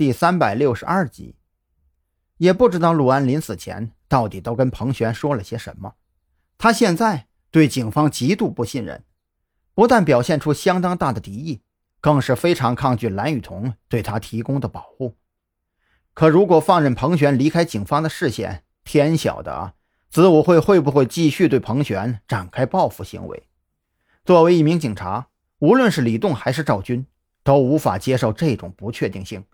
第三百六十二集。也不知道陆安临死前到底都跟彭璇说了些什么。他现在对警方极度不信任，不但表现出相当大的敌意，更是非常抗拒蓝雨桐对他提供的保护。可如果放任彭璇离开警方的视线，天晓得啊，子午会会不会继续对彭璇展开报复行为？作为一名警察，无论是李栋还是赵军，都无法接受这种不确定性。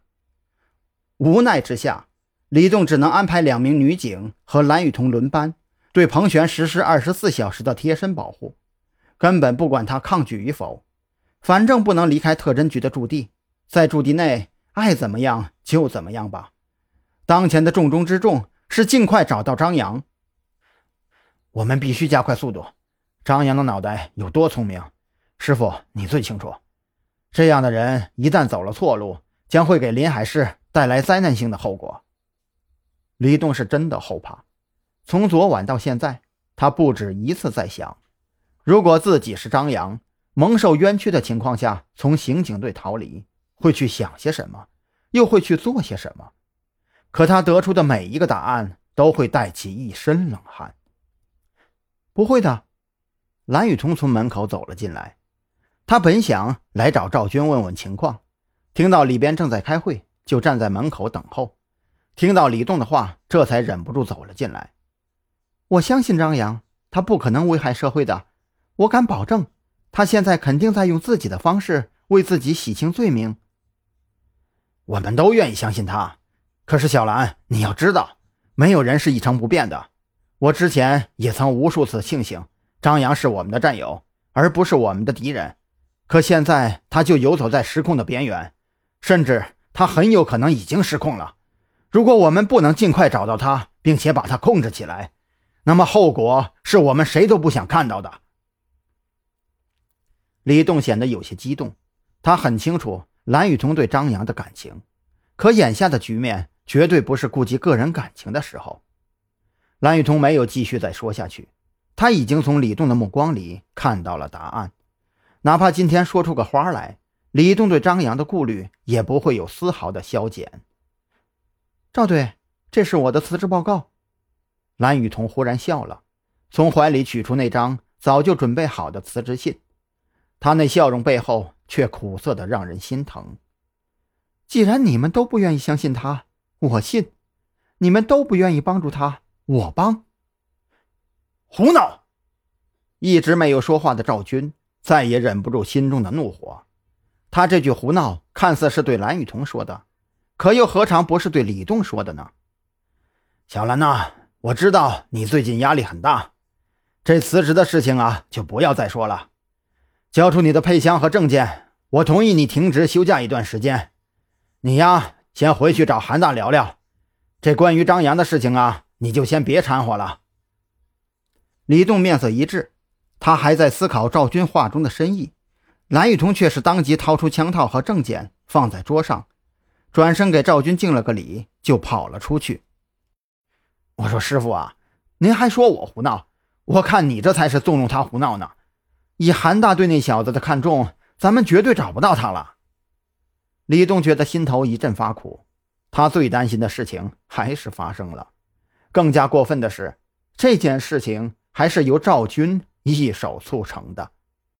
无奈之下，李栋只能安排两名女警和蓝雨桐轮班，对彭璇实施二十四小时的贴身保护，根本不管他抗拒与否，反正不能离开特侦局的驻地，在驻地内爱怎么样就怎么样吧。当前的重中之重是尽快找到张扬。我们必须加快速度。张扬的脑袋有多聪明，师傅你最清楚。这样的人一旦走了错路，将会给临海市带来灾难性的后果。李栋是真的后怕。从昨晚到现在，他不止一次在想：如果自己是张扬，蒙受冤屈的情况下从刑警队逃离，会去想些什么，又会去做些什么？可他得出的每一个答案都会带起一身冷汗。不会的，蓝雨桐从门口走了进来。他本想来找赵军问问情况，听到里边正在开会，就站在门口等候。听到李栋的话，这才忍不住走了进来。我相信张扬，他不可能危害社会的。我敢保证，他现在肯定在用自己的方式为自己洗清罪名。我们都愿意相信他。可是小兰，你要知道，没有人是一成不变的。我之前也曾无数次庆幸张扬是我们的战友，而不是我们的敌人。可现在他就游走在失控的边缘，甚至他很有可能已经失控了。如果我们不能尽快找到他，并且把他控制起来，那么后果是我们谁都不想看到的。李栋显得有些激动，他很清楚蓝雨桐对张扬的感情，可眼下的局面。绝对不是顾及个人感情的时候。蓝雨桐没有继续再说下去，他已经从李栋的目光里看到了答案。哪怕今天说出个花来，李栋对张扬的顾虑也不会有丝毫的消减。赵队，这是我的辞职报告。蓝雨桐忽然笑了，从怀里取出那张早就准备好的辞职信，他那笑容背后却苦涩的让人心疼。既然你们都不愿意相信他。我信，你们都不愿意帮助他，我帮。胡闹！一直没有说话的赵军再也忍不住心中的怒火。他这句胡闹看似是对蓝雨桐说的，可又何尝不是对李栋说的呢？小兰呐，我知道你最近压力很大，这辞职的事情啊，就不要再说了。交出你的配箱和证件，我同意你停职休假一段时间。你呀。先回去找韩大聊聊，这关于张扬的事情啊，你就先别掺和了。李栋面色一滞，他还在思考赵军话中的深意。蓝雨桐却是当即掏出枪套和证件放在桌上，转身给赵军敬了个礼，就跑了出去。我说：“师傅啊，您还说我胡闹？我看你这才是纵容他胡闹呢。以韩大对那小子的看重，咱们绝对找不到他了。”李栋觉得心头一阵发苦，他最担心的事情还是发生了。更加过分的是，这件事情还是由赵军一手促成的。